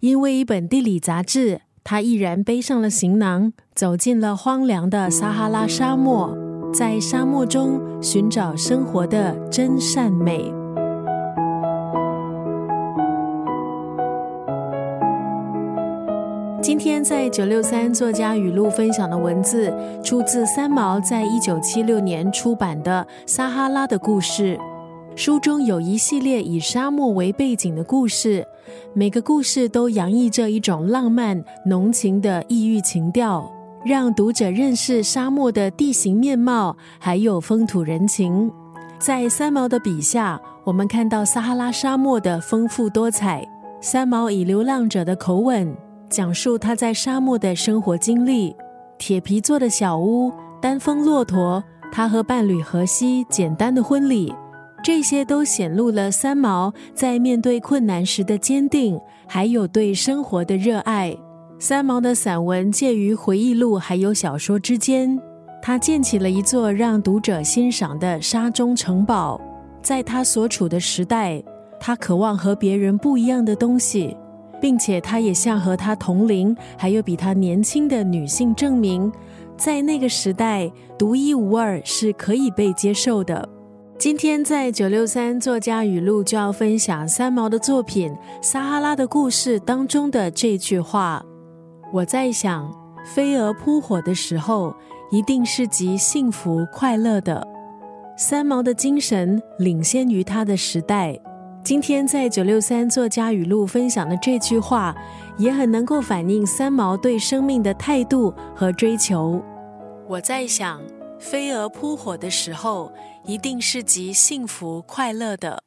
因为一本地理杂志，他毅然背上了行囊，走进了荒凉的撒哈拉沙漠，在沙漠中寻找生活的真善美。今天在九六三作家语录分享的文字，出自三毛在一九七六年出版的《撒哈拉的故事》。书中有一系列以沙漠为背景的故事，每个故事都洋溢着一种浪漫浓情的异域情调，让读者认识沙漠的地形面貌，还有风土人情。在三毛的笔下，我们看到撒哈拉沙漠的丰富多彩。三毛以流浪者的口吻。讲述他在沙漠的生活经历，铁皮做的小屋，单峰骆驼，他和伴侣荷西简单的婚礼，这些都显露了三毛在面对困难时的坚定，还有对生活的热爱。三毛的散文介于回忆录还有小说之间，他建起了一座让读者欣赏的沙中城堡。在他所处的时代，他渴望和别人不一样的东西。并且，他也向和他同龄还有比他年轻的女性证明，在那个时代，独一无二是可以被接受的。今天在九六三作家语录就要分享三毛的作品《撒哈拉的故事》当中的这句话：“我在想，飞蛾扑火的时候，一定是极幸福快乐的。”三毛的精神领先于他的时代。今天在九六三作家语录分享的这句话，也很能够反映三毛对生命的态度和追求。我在想，飞蛾扑火的时候，一定是极幸福快乐的。